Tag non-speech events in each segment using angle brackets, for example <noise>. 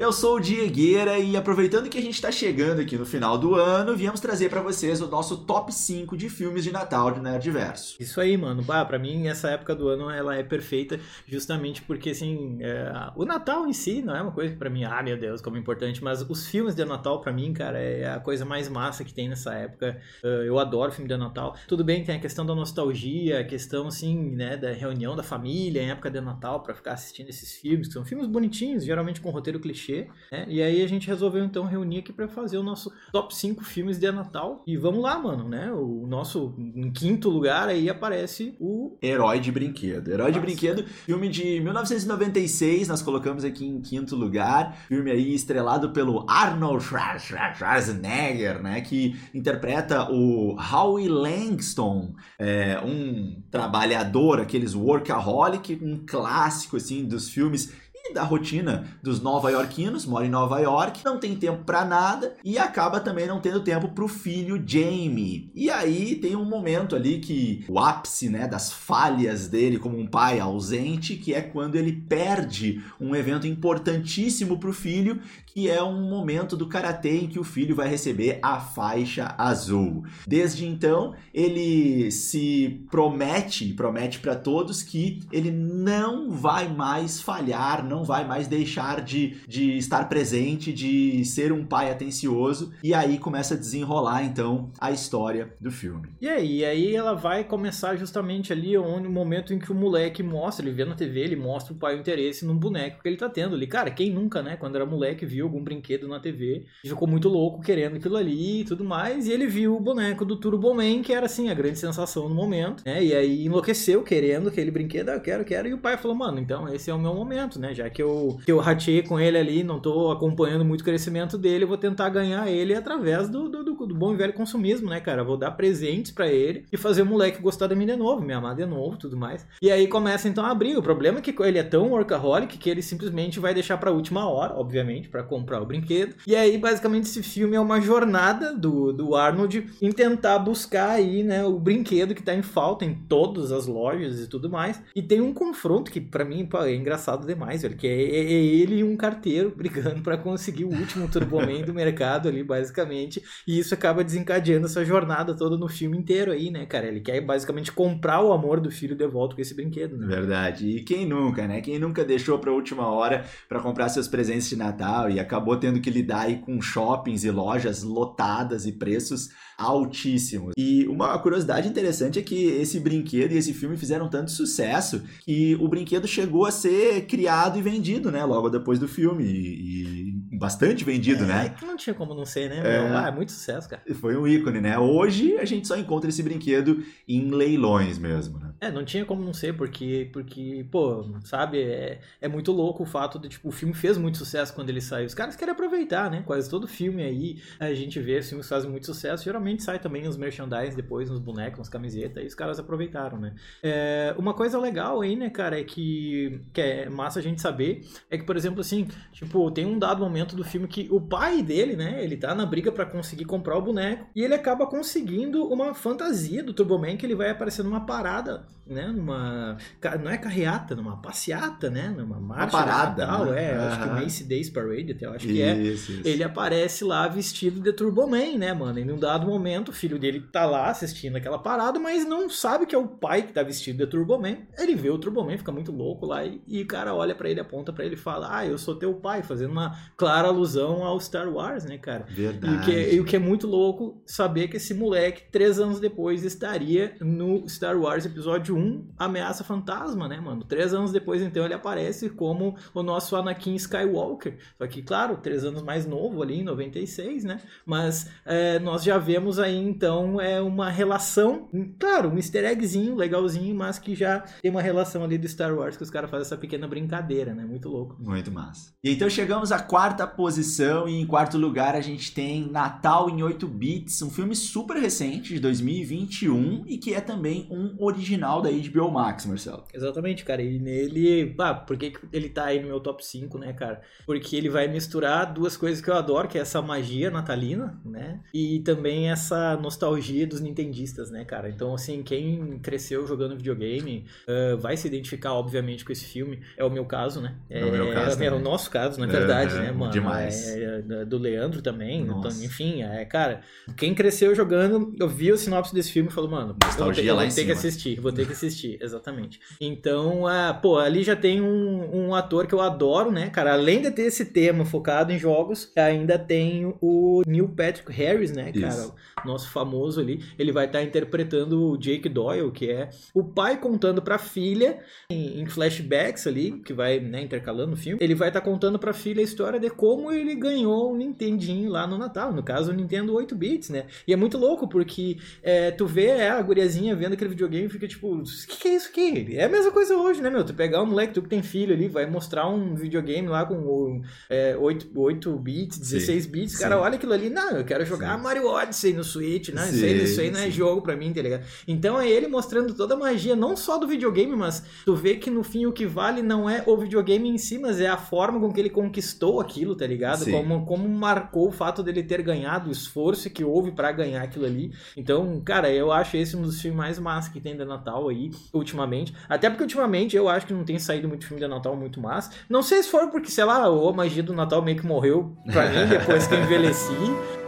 Eu sou o Diegueira e aproveitando que a gente está chegando aqui no final do ano, viemos trazer para vocês o nosso top 5 de filmes de Natal de Nerdverso. Isso aí, mano. Bah, mim, essa época do ano ela é perfeita, justamente porque, assim, é... o Natal em si não é uma coisa que mim, ah, meu Deus, como é importante, mas os filmes de Natal, pra mim, cara, é a coisa mais massa que tem nessa época. Uh, eu adoro filme de Natal. Tudo bem tem a questão da nostalgia, a questão, assim, né, da reunião da família em época de Natal para ficar assistindo esses filmes, que são filmes bonitinhos, geralmente com roteiro clichê, né? E aí a gente resolveu então reunir aqui para fazer o nosso top 5 filmes de Natal. E vamos lá, mano, né? O nosso em quinto lugar aí aparece o Herói de Brinquedo. Herói Nossa. de Brinquedo, filme de 1996, nós colocamos aqui em quinto lugar. Filme aí estrelado pelo Arnold Schwarzenegger, né? Que interpreta o Howie Langston, é, um trabalhador, aqueles workaholic, um clássico assim dos filmes da rotina dos nova-iorquinos, mora em Nova York, não tem tempo para nada e acaba também não tendo tempo pro filho Jamie. E aí tem um momento ali que o ápice, né, das falhas dele como um pai ausente, que é quando ele perde um evento importantíssimo pro filho, que é um momento do karatê em que o filho vai receber a faixa azul. Desde então, ele se promete, promete para todos que ele não vai mais falhar, não vai mais deixar de, de estar presente, de ser um pai atencioso. E aí começa a desenrolar então a história do filme. E aí, e aí ela vai começar justamente ali onde o momento em que o moleque mostra, ele vê na TV, ele mostra o pai o interesse num boneco que ele tá tendo ali. Cara, quem nunca, né, quando era moleque, viu algum brinquedo na TV e ficou muito louco querendo aquilo ali e tudo mais. E ele viu o boneco do Turbo Man, que era assim a grande sensação no momento, né? E aí enlouqueceu querendo aquele brinquedo, ah, eu quero, quero. E o pai falou, mano, então esse é o meu momento, né? Já que eu, que eu ratei com ele ali, não tô acompanhando muito o crescimento dele, eu vou tentar ganhar ele através do, do, do, do bom e velho consumismo, né, cara? vou dar presentes para ele e fazer o moleque gostar de mim de novo, me amar de novo tudo mais. E aí começa então a abrir. O problema é que ele é tão workaholic que ele simplesmente vai deixar pra última hora, obviamente, para comprar o brinquedo. E aí, basicamente, esse filme é uma jornada do, do Arnold em tentar buscar aí, né, o brinquedo que tá em falta em todas as lojas e tudo mais. E tem um confronto que para mim pô, é engraçado demais, velho, que é, é, é ele e um carteiro brigando para conseguir o último Turboman do mercado ali, basicamente. E isso acaba desencadeando essa jornada toda no filme inteiro aí, né, cara? Ele quer basicamente comprar o amor do filho de volta com esse brinquedo, né? Verdade. E quem nunca, né? Quem nunca deixou pra última hora para comprar seus presentes de Natal e acabou tendo que lidar aí com shoppings e lojas lotadas e preços altíssimos. E uma curiosidade interessante é que esse brinquedo e esse filme fizeram tanto sucesso que o brinquedo chegou a ser criado e vendido, né? Logo depois do filme. E, e bastante vendido, é, né? É não tinha como não ser, né? É, ah, é muito sucesso, cara. Foi um ícone, né? Hoje a gente só encontra esse brinquedo em leilões mesmo, né? É, não tinha como não ser, porque, porque pô, sabe, é, é muito louco o fato de, tipo, o filme fez muito sucesso quando ele saiu. Os caras querem aproveitar, né? Quase todo filme aí a gente vê, filmes fazem muito sucesso. Geralmente sai também os merchandise depois, nos bonecos, nas camisetas, e os caras aproveitaram, né? É, uma coisa legal aí, né, cara, é que, que é massa a gente saber, é que, por exemplo, assim, tipo, tem um dado momento do filme que o pai dele, né, ele tá na briga para conseguir comprar o boneco, e ele acaba conseguindo uma fantasia do Turboman que ele vai aparecer numa parada né, numa não é carreata, numa passeata, né, numa marcha Uma parada, Natal, né? é, uhum. acho que Macy Days Parade, até eu acho que é. Isso. Ele aparece lá vestido de Turboman, né, mano? E num dado momento, o filho dele tá lá assistindo aquela parada, mas não sabe que é o pai que tá vestido de Turboman. Ele vê o Turboman, fica muito louco lá e, e o cara olha para ele, aponta para ele e fala: "Ah, eu sou teu pai", fazendo uma clara alusão ao Star Wars, né, cara? Verdade. E o que, é, e o que é muito louco saber que esse moleque três anos depois estaria no Star Wars episódio 1, Ameaça Fantasma, né, mano? Três anos depois, então, ele aparece como o nosso Anakin Skywalker. Só que, claro, três anos mais novo ali, em 96, né? Mas é, nós já vemos aí, então, é uma relação, claro, um easter eggzinho, legalzinho, mas que já tem uma relação ali do Star Wars que os caras fazem essa pequena brincadeira, né? Muito louco. Muito massa. E então chegamos à quarta posição e em quarto lugar a gente tem Natal em 8 bits, um filme super recente de 2021 e que é também um original original da HBO Max, Marcelo. Exatamente, cara. E nele, pá, por que ele tá aí no meu top 5, né, cara? Porque ele vai misturar duas coisas que eu adoro, que é essa magia natalina, né? E também essa nostalgia dos nintendistas, né, cara? Então, assim, quem cresceu jogando videogame uh, vai se identificar, obviamente, com esse filme. É o meu caso, né? É, o meu caso. É, é o nosso caso, na verdade, É, né, mano? demais. É, é, do Leandro também. Então, enfim, é, cara, quem cresceu jogando, eu vi o sinopse desse filme e falou, mano, eu vou ter, Nostalgia eu lá vou em ter que cima. assistir, vou ter que assistir, exatamente. Então, ah, pô, ali já tem um, um ator que eu adoro, né, cara? Além de ter esse tema focado em jogos, ainda tem o Neil Patrick Harris, né, cara? Isso. Nosso famoso ali. Ele vai estar interpretando o Jake Doyle, que é o pai contando pra filha, em, em flashbacks ali, que vai, né, intercalando o filme. Ele vai estar contando pra filha a história de como ele ganhou o Nintendinho lá no Natal. No caso, o Nintendo 8 bits, né? E é muito louco, porque é, tu vê é, a guriazinha vendo aquele videogame e fica tipo, o que, que é isso aqui? É a mesma coisa hoje, né, meu? Tu pegar um moleque, tu que tem filho ali, vai mostrar um videogame lá com é, 8, 8 bits, 16 bits, sim. cara, olha aquilo ali, não, eu quero jogar Sim. Mario Odyssey no Switch, né? Isso aí, Sim, isso aí não é sim. jogo pra mim, tá ligado? Então é ele mostrando toda a magia, não só do videogame, mas tu vê que no fim o que vale não é o videogame em si, mas é a forma com que ele conquistou aquilo, tá ligado? Sim. Como, como marcou o fato dele ter ganhado, o esforço que houve pra ganhar aquilo ali. Então, cara, eu acho esse um dos filmes mais massa que tem de Natal aí, ultimamente. Até porque ultimamente eu acho que não tem saído muito filme de Natal muito massa. Não sei se for porque, sei lá, a magia do Natal meio que morreu pra mim <laughs> depois que eu envelheci.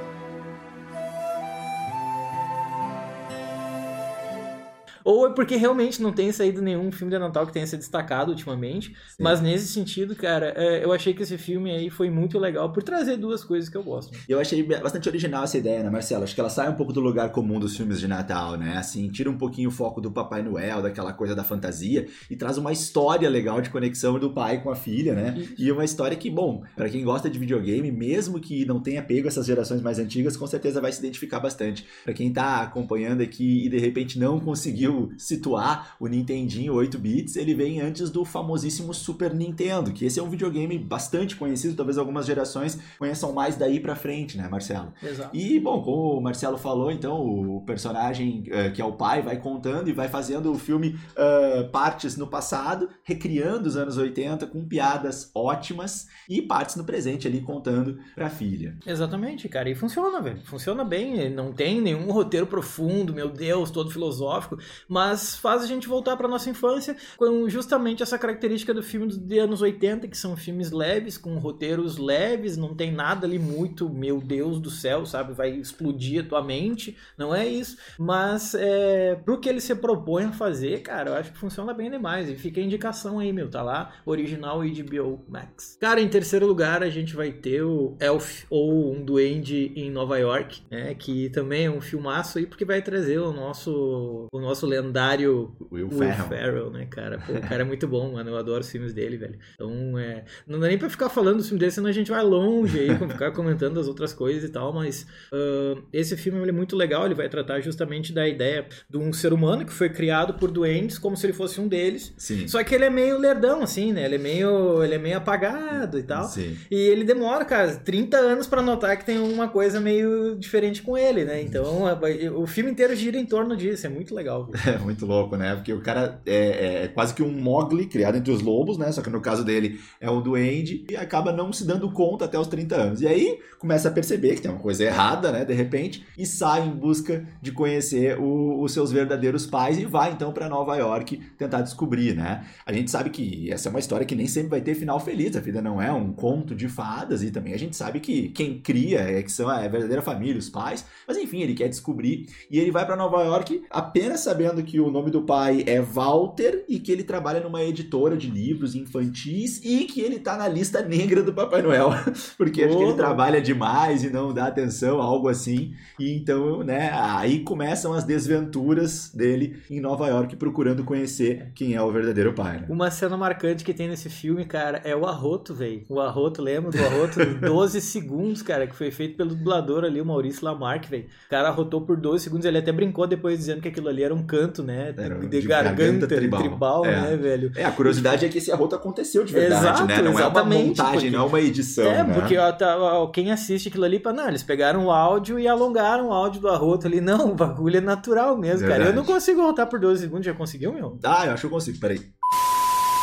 Ou é porque realmente não tem saído nenhum filme de Natal que tenha se destacado ultimamente. Mas nesse sentido, cara, é, eu achei que esse filme aí foi muito legal por trazer duas coisas que eu gosto. Eu achei bastante original essa ideia, né, Marcelo? Acho que ela sai um pouco do lugar comum dos filmes de Natal, né? Assim, tira um pouquinho o foco do Papai Noel, daquela coisa da fantasia, e traz uma história legal de conexão do pai com a filha, né? Isso. E uma história que, bom, pra quem gosta de videogame, mesmo que não tenha pego essas gerações mais antigas, com certeza vai se identificar bastante. Pra quem tá acompanhando aqui e de repente não conseguiu situar o Nintendinho 8 bits, ele vem antes do famosíssimo Super Nintendo, que esse é um videogame bastante conhecido, talvez algumas gerações conheçam mais daí pra frente, né, Marcelo? Exato. E, bom, como o Marcelo falou, então, o personagem eh, que é o pai vai contando e vai fazendo o filme eh, partes no passado, recriando os anos 80 com piadas ótimas e partes no presente ali contando pra filha. Exatamente, cara. E funciona, velho. Funciona bem. Não tem nenhum roteiro profundo, meu Deus, todo filosófico. Mas faz a gente voltar pra nossa infância com justamente essa característica do filme dos anos 80, que são filmes leves, com roteiros leves, não tem nada ali muito, meu Deus do céu, sabe? Vai explodir a tua mente. Não é isso. Mas é, pro que ele se propõe a fazer, cara, eu acho que funciona bem demais. E fica a indicação aí, meu. Tá lá, original HBO Max. Cara, em terceiro lugar, a gente vai ter o Elf ou um Duende em Nova York, né? Que também é um filmaço aí, porque vai trazer o nosso, o nosso lendário Will Will Ferrell. Ferrell, né, cara? Pô, o cara é muito bom, mano. Eu adoro os filmes dele, velho. Então, é... não dá nem pra ficar falando dos filmes dele, senão a gente vai longe aí, ficar comentando as outras coisas e tal, mas ah, esse filme é muito legal, ele vai tratar justamente da ideia de um ser humano que foi criado por doentes como se ele fosse um deles. Sim. Só que ele é meio lerdão, assim, né? Ele é meio, ele é meio apagado e tal. Sim. E ele demora, cara, 30 anos pra notar que tem uma coisa meio diferente com ele, né? Então, o filme inteiro gira em torno disso, é muito legal. <laughs> É muito louco, né? Porque o cara é, é quase que um Mogli criado entre os lobos, né? Só que no caso dele é um duende e acaba não se dando conta até os 30 anos. E aí começa a perceber que tem uma coisa errada, né? De repente, e sai em busca de conhecer o- os seus verdadeiros pais e vai então para Nova York tentar descobrir, né? A gente sabe que essa é uma história que nem sempre vai ter final feliz. A vida não é um conto de fadas e também a gente sabe que quem cria é que são a verdadeira família, os pais. Mas enfim, ele quer descobrir e ele vai para Nova York apenas sabendo que o nome do pai é Walter e que ele trabalha numa editora de livros infantis e que ele tá na lista negra do Papai Noel, <laughs> porque acho que ele Oh. trabalha demais e não dá atenção, algo assim. E então, né, aí começam as desventuras dele em Nova York procurando conhecer quem é o verdadeiro pai. Né? Uma cena marcante que tem nesse filme, cara, é o arroto, velho. O arroto, lembra do arroto? <laughs> 12 segundos, cara, que foi feito pelo dublador ali, o Maurício Lamarck, velho. O cara arrotou por 12 segundos, ele até brincou depois dizendo que aquilo ali era um canto, né? Era de, de garganta, garganta tribal, tribal. É. né, velho? É, a curiosidade é que esse arroto aconteceu de verdade, Exato, né? Não é uma montagem, porque- não é uma edição, É, né? porque tá, quem assiste aquilo ali, não, eles pegaram o áudio e alongaram o áudio do arroto ali. <laughs> Não, o bagulho é natural mesmo, cara. Eu Verdade. não consigo voltar por 12 segundos, já conseguiu, meu? Ah, eu acho que eu consigo, peraí.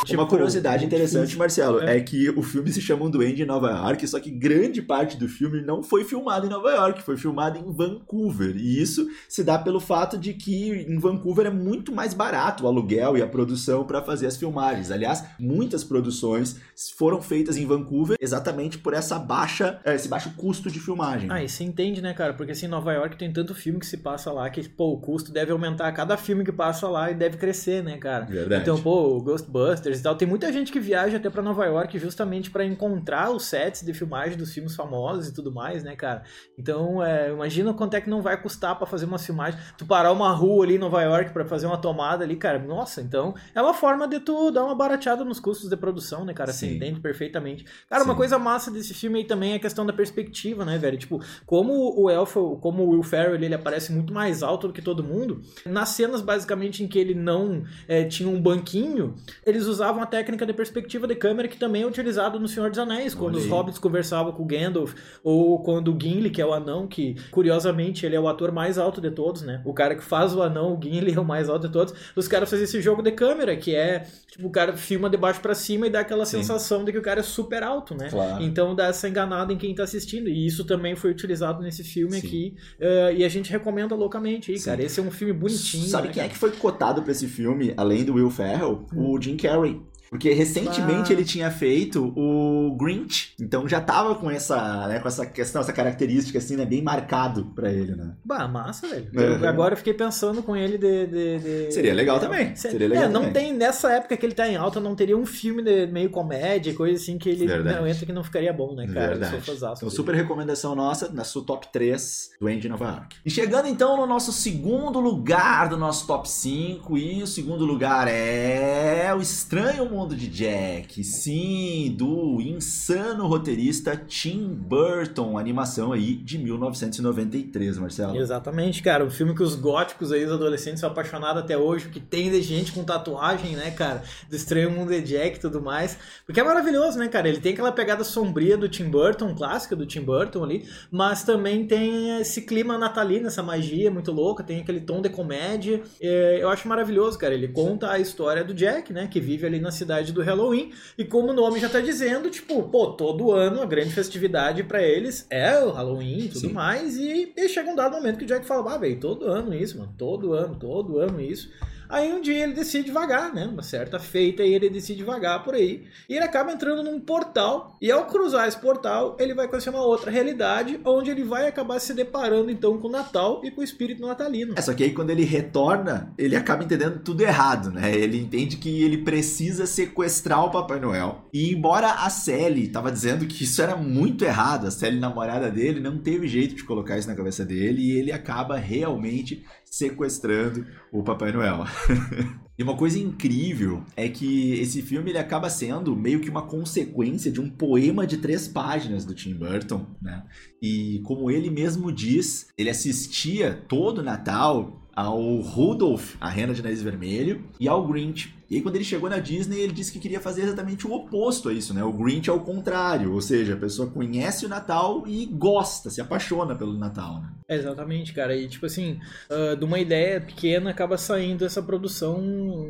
Tipo, Uma curiosidade interessante, difícil. Marcelo, É. é. que o filme se chama Um Duende em Nova York, só que grande parte do filme não foi filmado em Nova York, foi filmado em Vancouver. E isso se dá pelo fato de que em Vancouver é muito mais barato o aluguel e a produção para fazer as filmagens. Aliás, muitas produções foram feitas em Vancouver exatamente por essa baixa, eh, esse baixo custo de filmagem. Ah, e você entende, né, cara? Porque assim, em Nova York tem tanto filme que se passa lá que, pô, o custo deve aumentar a cada filme que passa lá e deve crescer, né, cara? Verdade. Então, pô, o Ghostbusters e tal. Tem muita gente que viaja até pra Nova York justamente pra encontrar os sets de filmagem dos filmes famosos e tudo mais, né, cara? Então, é, imagina quanto é que não vai custar pra fazer uma filmagem. Tu parar uma rua ali em Nova York pra fazer uma tomada ali, cara. Nossa, então é uma forma de tu dar uma barateada nos custos de produção, né, cara? Você Sim. entende perfeitamente. Cara, uma Sim. coisa massa desse filme aí também é a questão da perspectiva, né, velho? Tipo, como o Elfo, como o Will Ferrell, ele, ele aparece muito mais alto do que todo mundo, nas cenas basicamente em que ele não é, tinha um banquinho, eles usavam a técnica de perspectiva de câmera que também é utilizado no Senhor dos Anéis, quando Olha os hobbits conversavam com o Gandalf, ou quando o Gimli, que é o anão, que curiosamente ele é o ator mais alto de todos, né? O cara que faz o anão, o Gimli, <laughs> é o mais alto de todos. Os caras fazem esse jogo de câmera, que é, tipo, o cara filma de baixo pra cima e dá aquela Sim. sensação de que o cara é super alto, né? Claro. Então dá essa enganada em quem tá assistindo. E isso também foi utilizado nesse filme Sim. aqui. eh, e a gente recomenda loucamente aí, Sim. cara. Esse é um filme bonitinho. Sabe né, quem é cara? que foi cotado pra esse filme, além do Will Ferrell? O Jim Carrey. Porque recentemente Ah. ele tinha feito o Grinch, então já tava com essa, né, com essa questão, essa característica assim, né, bem marcado pra ele, né? Bah, massa, velho. Uhum. Eu- agora eu fiquei pensando com ele de. de- de- Seria legal também, Se- seria legal é, não também. tem. Nessa época que ele tá em alta, não teria um filme de meio comédia, coisa assim, que ele Verdade. não entra que não ficaria bom, né, cara? Verdade. Então, super recomendação nossa, na sua top 3 do Andy Nova York. E chegando então no nosso segundo lugar do nosso top 5, e o segundo lugar é O Estranho Mundo de Jack. Sim, do insano roteirista Tim Burton, animação aí de 1993, Marcelo. Exatamente, cara. Um filme que os góticos aí, os adolescentes, são apaixonados até hoje, o que tem de gente com tatuagem, né, cara? Do Estranho Mundo de Jack e tudo mais. Porque é maravilhoso, né, cara? Ele tem aquela pegada sombria do Tim Burton, clássica do Tim Burton ali, mas também tem esse clima natalino, essa magia muito louca, tem aquele tom de comédia. É, eu acho maravilhoso, cara. Ele conta a história do Jack, né, que vive ali na cidade do Halloween, e como o nome já tá dizendo, tipo, pô, todo ano a grande festividade pra eles é o Halloween e tudo Sim. mais, e, e chega um dado momento que o Jack fala, ah, velho, todo ano isso, mano, todo ano, todo ano isso. Aí um dia ele decide vagar, né? Uma certa feita e ele decide vagar por aí. E ele acaba entrando num portal. E ao cruzar esse portal, ele vai conhecer uma outra realidade, onde ele vai acabar se deparando então com o Natal e com o espírito natalino. É, só que aí quando ele retorna, ele acaba entendendo tudo errado, né? Ele entende que ele precisa sequestrar o Papai Noel. E embora a Sally tava dizendo que isso era muito errado, a Sally, namorada dele, não teve jeito de colocar isso na cabeça dele e ele acaba realmente sequestrando o Papai Noel. <laughs> E uma coisa incrível é que esse filme ele acaba sendo meio que uma consequência de um poema de três páginas do Tim Burton, né? E como ele mesmo diz, ele assistia todo Natal ao Rudolph, a Rena de Nariz Vermelho, e ao Grinch. E aí, quando ele chegou na Disney, ele disse que queria fazer exatamente o oposto a isso, né? O Grinch é o contrário, ou seja, a pessoa conhece o Natal e gosta, se apaixona pelo Natal, né? Exatamente, cara. E tipo assim, ah, de uma ideia pequena acaba saindo essa produção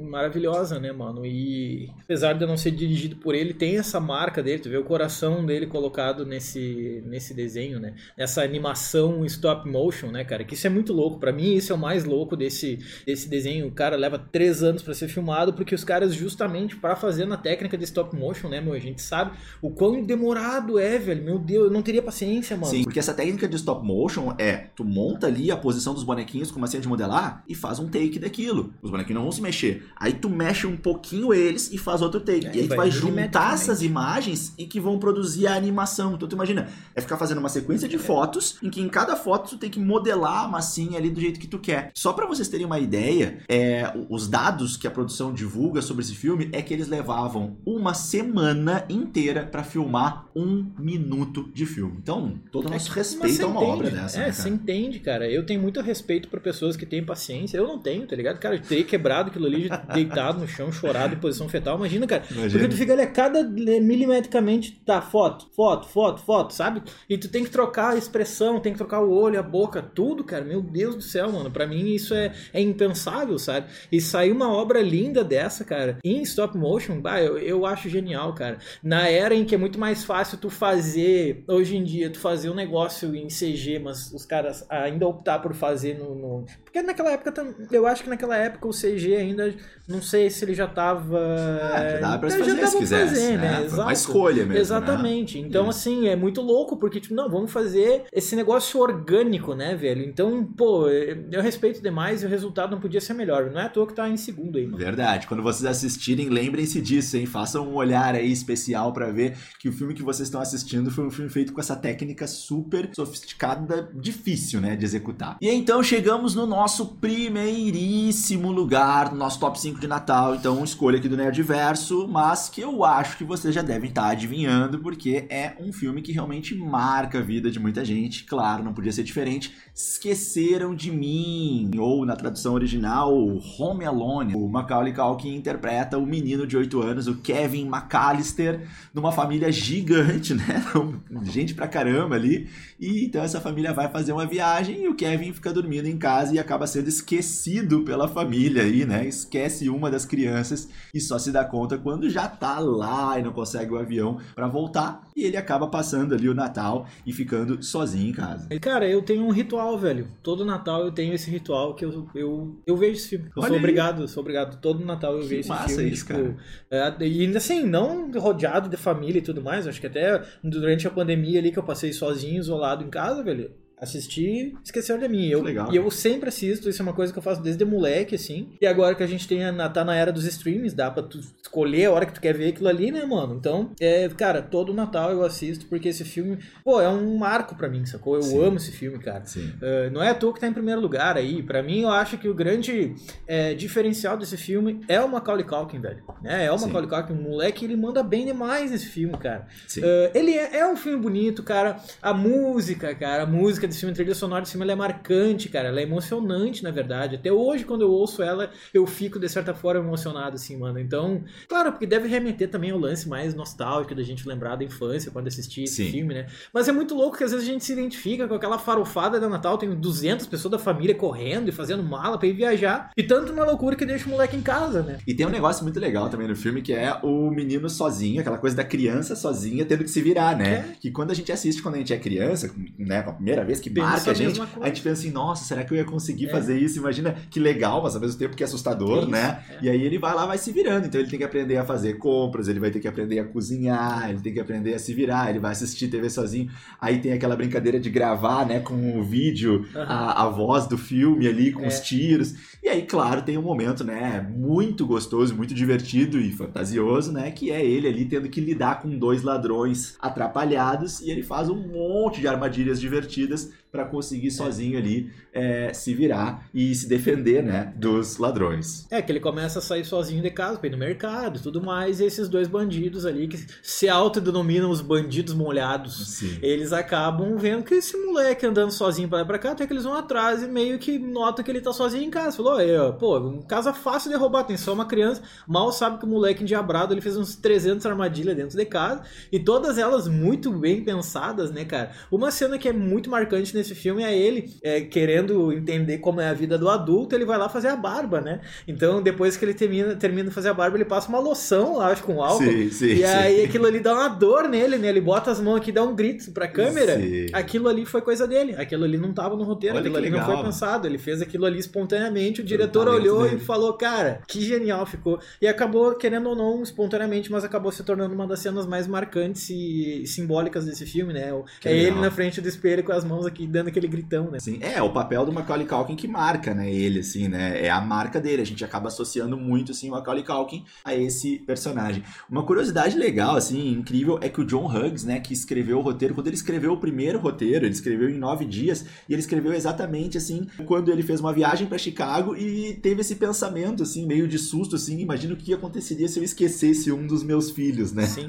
maravilhosa, né, mano? E apesar de não ser dirigido por ele, tem essa marca dele, tu vê o coração dele colocado nesse, nesse desenho, né? Nessa animação stop motion, né, cara? Que isso é muito louco. Pra mim, isso é o mais louco desse, desse desenho. O cara leva três anos pra ser filmado, porque os caras, justamente pra fazer na técnica de stop motion, né, meu? A gente sabe o quão demorado é, velho. Meu Deus, eu não teria paciência, mano. Sim, porque essa técnica de stop motion é, tu monta ali a posição dos bonequinhos com massinha de modelar e faz um take daquilo. Os bonequinhos não vão se mexer. Aí tu mexe um pouquinho eles e faz outro take. É, e aí tu vai juntar essas imagens e que vão produzir a animação. Então tu imagina, é ficar fazendo uma sequência de fotos em que em cada foto tu tem que modelar a massinha ali do jeito que tu quer. Só pra vocês terem uma ideia, é, os dados que a produção divulga sobre esse filme é que eles levavam uma semana inteira pra filmar um minuto de filme. Então, todo o É nosso respeito a uma obra dessa. É, né, cara? Entende, cara. Eu tenho muito respeito por pessoas que têm paciência. Eu não tenho, tá ligado? Cara, eu teria quebrado aquilo ali, deitado no chão, chorado em posição fetal. Imagina, cara. Imagina. Porque tu fica ali a cada milimetricamente, tá, foto, foto, foto, foto, sabe? E tu tem que trocar a expressão, tem que trocar o olho, a boca, tudo, cara. Meu Deus do céu, mano. Pra mim isso é, é impensável, sabe? E sair uma obra linda dessa, cara, em stop motion, bah, eu, eu acho genial, cara. Na era em que é muito mais fácil tu fazer, hoje em dia, tu fazer um negócio em CG, mas os caras ainda optar por fazer no. no... Porque naquela época, eu acho que naquela época o CG ainda, não sei se ele já tava. Ah, já dava pra se fazer se quisesse. Fazer, né? né? Uma escolha mesmo. Né? Exatamente. Né? Então, Isso. assim, é muito louco, porque, tipo, não, vamos fazer esse negócio orgânico, né, velho? Então, pô, eu respeito demais e o resultado não podia ser melhor. Não é à toa que tá em segundo aí, mano. Verdade. Quando vocês assistirem, lembrem-se disso, hein? Façam um olhar aí especial para ver que o filme que vocês estão assistindo foi um filme feito com essa técnica super sofisticada, difícil, né, de executar. E então chegamos no nosso primeiríssimo lugar, no nosso top 5 de Natal. Então, escolha aqui do Nerdverso, mas que eu acho que vocês já devem estar adivinhando, porque é um filme que realmente marca a vida de muita gente. Claro, não podia ser diferente. Esqueceram de mim, ou na tradução original, Home Alone. O Macaulay Culkin interpreta o menino de 8 anos, o Kevin McAllister, numa família gigante, né? <laughs> Gente pra caramba ali. E então essa família vai fazer uma viagem e o Kevin fica dormindo em casa e acaba sendo esquecido pela família aí, né? Esquece uma das crianças e só se dá conta quando já tá lá e não consegue o avião para voltar. E ele acaba passando ali o Natal e ficando sozinho em casa. Cara, eu tenho um ritual, velho. Todo Natal eu tenho esse ritual que eu, eu, eu vejo esse filme. Eu Olha sou aí. obrigado, sou obrigado. Todo Natal eu que vejo esse filme. Isso, tipo, é, e ainda assim, não rodeado de família e tudo mais. Acho que até durante a pandemia ali que eu passei sozinho, isolado em casa, velho assisti Esqueceram de Mim. Eu, Legal. E eu sempre assisto, isso é uma coisa que eu faço desde moleque, assim. E agora que a gente tem a, tá na era dos streams, dá pra tu escolher a hora que tu quer ver aquilo ali, né, mano? Então, é, cara, todo Natal eu assisto, porque esse filme, pô, é um marco pra mim, sacou? Eu Sim. amo esse filme, cara. Uh, não é à toa que tá em primeiro lugar aí. Pra mim, eu acho que o grande é, diferencial desse filme é o Macaulay Culkin, velho. É, é o Macaulay Culkin, um moleque, ele manda bem demais nesse filme, cara. Uh, ele é, é um filme bonito, cara. A música, cara, a música música desse filme, a trilha sonora desse filme, ela é marcante, cara. Ela é emocionante, na verdade. Até hoje, quando eu ouço ela, eu fico, de certa forma, emocionado, assim, mano. Então, claro, porque deve remeter também ao lance mais nostálgico da gente lembrar da infância quando assistir esse Sim. filme, né? Mas é muito louco que às vezes a gente se identifica com aquela farofada da Natal, tem 200 pessoas da família correndo e fazendo mala pra ir viajar. E tanto uma loucura que deixa o moleque em casa, né? E tem um negócio muito legal também no filme que é o menino sozinho, aquela coisa da criança sozinha tendo que se virar, né? É. Que quando a gente assiste quando a gente é criança, né, a primeira vez que marca a gente, a gente pensa assim, nossa, será que eu ia conseguir é. fazer isso? Imagina que legal, mas ao mesmo tempo que é assustador, isso, né? É. E aí ele vai lá, vai se virando. Então ele tem que aprender a fazer compras, ele vai ter que aprender a cozinhar, ele tem que aprender a se virar, ele vai assistir TV sozinho. Aí tem aquela brincadeira de gravar, né, com o vídeo, uhum. a, a voz do filme ali, com é. os tiros. E aí, claro, tem um momento, né, muito gostoso, muito divertido e fantasioso, né, que é ele ali tendo que lidar com dois ladrões atrapalhados e ele faz um monte de armadilhas divertidas para conseguir sozinho ali é, se virar e se defender, né, dos ladrões. É, que ele começa a sair sozinho de casa para ir no mercado e tudo mais, e esses dois bandidos ali que se autodenominam os bandidos molhados, Sim. eles acabam vendo que esse moleque andando sozinho para lá pra cá, até que eles vão atrás e meio que notam que ele tá sozinho em casa. Falou, é, pô, casa fácil de roubar, tem só uma criança, mal sabe que o moleque endiabrado, ele fez uns 300 armadilhas dentro de casa, e todas elas muito bem pensadas, né, cara? Uma cena que é muito marcante nesse filme é ele é, querendo entender como é a vida do adulto, ele vai lá fazer a barba, né? Então, depois que ele termina, termina de fazer a barba, ele passa uma loção, acho, com álcool. Sim, sim, e aí sim. aquilo ali dá uma dor nele, né? Ele bota as mãos aqui e dá um grito pra câmera. Aquilo ali foi coisa dele. Aquilo ali não tava no roteiro, Olha aquilo ali legal. não foi pensado. Ele fez aquilo ali espontaneamente. O diretor olhou dele. e falou, cara, que genial ficou. E acabou, querendo ou não, espontaneamente, mas acabou se tornando uma das cenas mais marcantes e simbólicas desse filme, né? Que é legal. ele na frente do espelho com as mãos aqui dando aquele gritão, né? Sim, é, o papel do Macaulay Culkin que marca, né, ele, assim, né? É a marca dele. A gente acaba associando muito, assim, o Macaulay Culkin a esse personagem. Uma curiosidade legal, assim, incrível, é que o John Hughes, né, que escreveu o roteiro, quando ele escreveu o primeiro roteiro, ele escreveu em nove dias, e ele escreveu exatamente, assim, quando ele fez uma viagem para Chicago e teve esse pensamento, assim, meio de susto, assim, imagina o que aconteceria se eu esquecesse um dos meus filhos, né? Sim,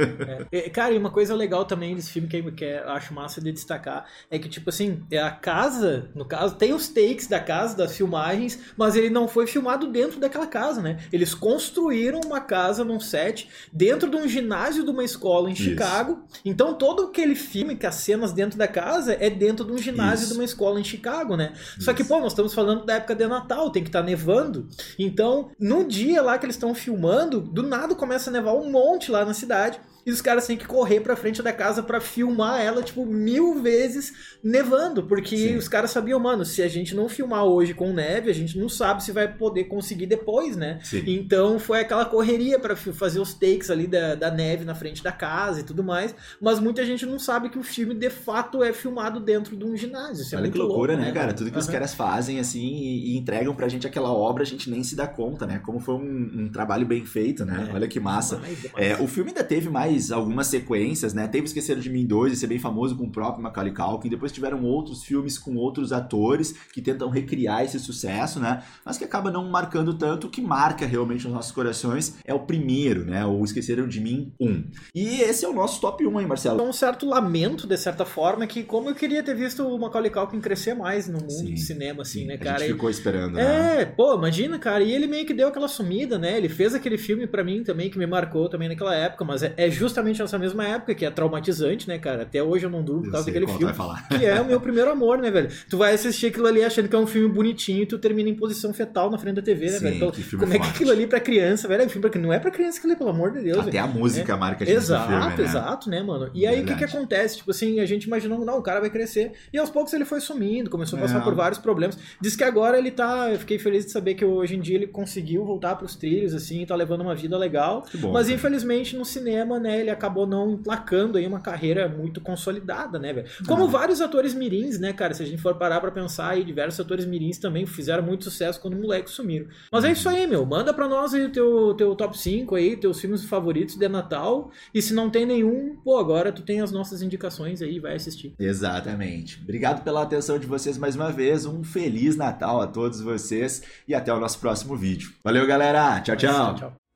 é. Cara, e uma coisa legal também desse filme que, eu acho massa de destacar é que, tipo assim, a casa, no caso, tem os takes da casa, das filmagens, mas ele não foi filmado dentro daquela casa, né? Eles construíram uma casa num set dentro de um ginásio de uma escola em Isso. Chicago. Então todo aquele filme, que as cenas dentro da casa, é dentro de um ginásio Isso. de uma escola em Chicago, né? Só que, Isso. pô, nós estamos falando da época de Natal, tem que estar nevando. Então, no dia lá que eles estão filmando, do nada começa a nevar um monte lá na cidade. E os caras têm que correr pra frente da casa pra filmar ela, tipo, mil vezes nevando. Porque Sim. os caras sabiam, mano, se a gente não filmar hoje com neve, a gente não sabe se vai poder conseguir depois, né? Sim. Então foi aquela correria pra fi- fazer os takes ali da, da neve na frente da casa e tudo mais. Mas muita gente não sabe que o filme de fato é filmado dentro de um ginásio. Isso é Olha muito que loucura, louco, né, cara? Tudo que os Aham. caras fazem, assim, e, e entregam pra gente aquela obra, a gente nem se dá conta, né? Como foi um, um trabalho bem feito, né? É, Olha que massa. demais, demais. É, o filme ainda teve mais algumas sequências, né? Teve Esqueceram de Mim 2, esse é bem famoso com o próprio Macaulay Culkin. Depois tiveram outros filmes com outros atores que tentam recriar esse sucesso, né? Mas que acaba não marcando tanto. O que marca realmente nos nossos corações é o primeiro, né? O Esqueceram de Mim 1. E esse é o nosso top 1, hein, Marcelo? um certo lamento, de certa forma, que como eu queria ter visto o Macaulay Culkin crescer mais no mundo Sim, do cinema, assim, né, a cara? gente E- ficou esperando, né? É, pô, imagina, cara, e ele meio que deu aquela sumida, né? Ele fez aquele filme pra mim também, que me marcou também naquela época, mas é, é justamente essa mesma época que é traumatizante, né, cara? Até hoje eu não durmo por causa daquele filme. Que é o meu primeiro amor, né, velho? Tu vai assistir aquilo ali achando que é um filme bonitinho e tu termina em posição fetal na frente da TV, né, Sim, velho? Então, que como é que forte. aquilo ali pra criança, velho? É um filme pra... Não é pra criança aquilo ali, pelo amor de Deus, velho. Até a música marca a Exato, filme, né? exato, né, mano? E aí o que, que acontece? Tipo assim, a gente imaginou, não, o cara vai crescer. E aos poucos ele foi sumindo, começou a passar É. por vários problemas. Diz que agora ele tá. Eu fiquei feliz de saber que hoje em dia ele conseguiu voltar pros trilhos, assim, tá levando uma vida legal. Que bom. Mas cara. infelizmente no cinema, né, ele acabou não emplacando aí uma carreira muito consolidada, né, velho? Como Ah. vários atores mirins, né, cara? Se a gente for parar pra pensar aí, diversos atores mirins também fizeram muito sucesso quando moleques sumiram. Mas é isso aí, meu. Manda pra nós aí o teu, teu top 5 aí, teus filmes favoritos de Natal. E se não tem nenhum, pô, agora tu tem as nossas indicações aí, vai assistir. Exatamente. Obrigado pela atenção de vocês mais uma vez. Um feliz Natal a todos vocês e até o nosso próximo vídeo. Valeu, galera. Tchau, tchau. Tchau.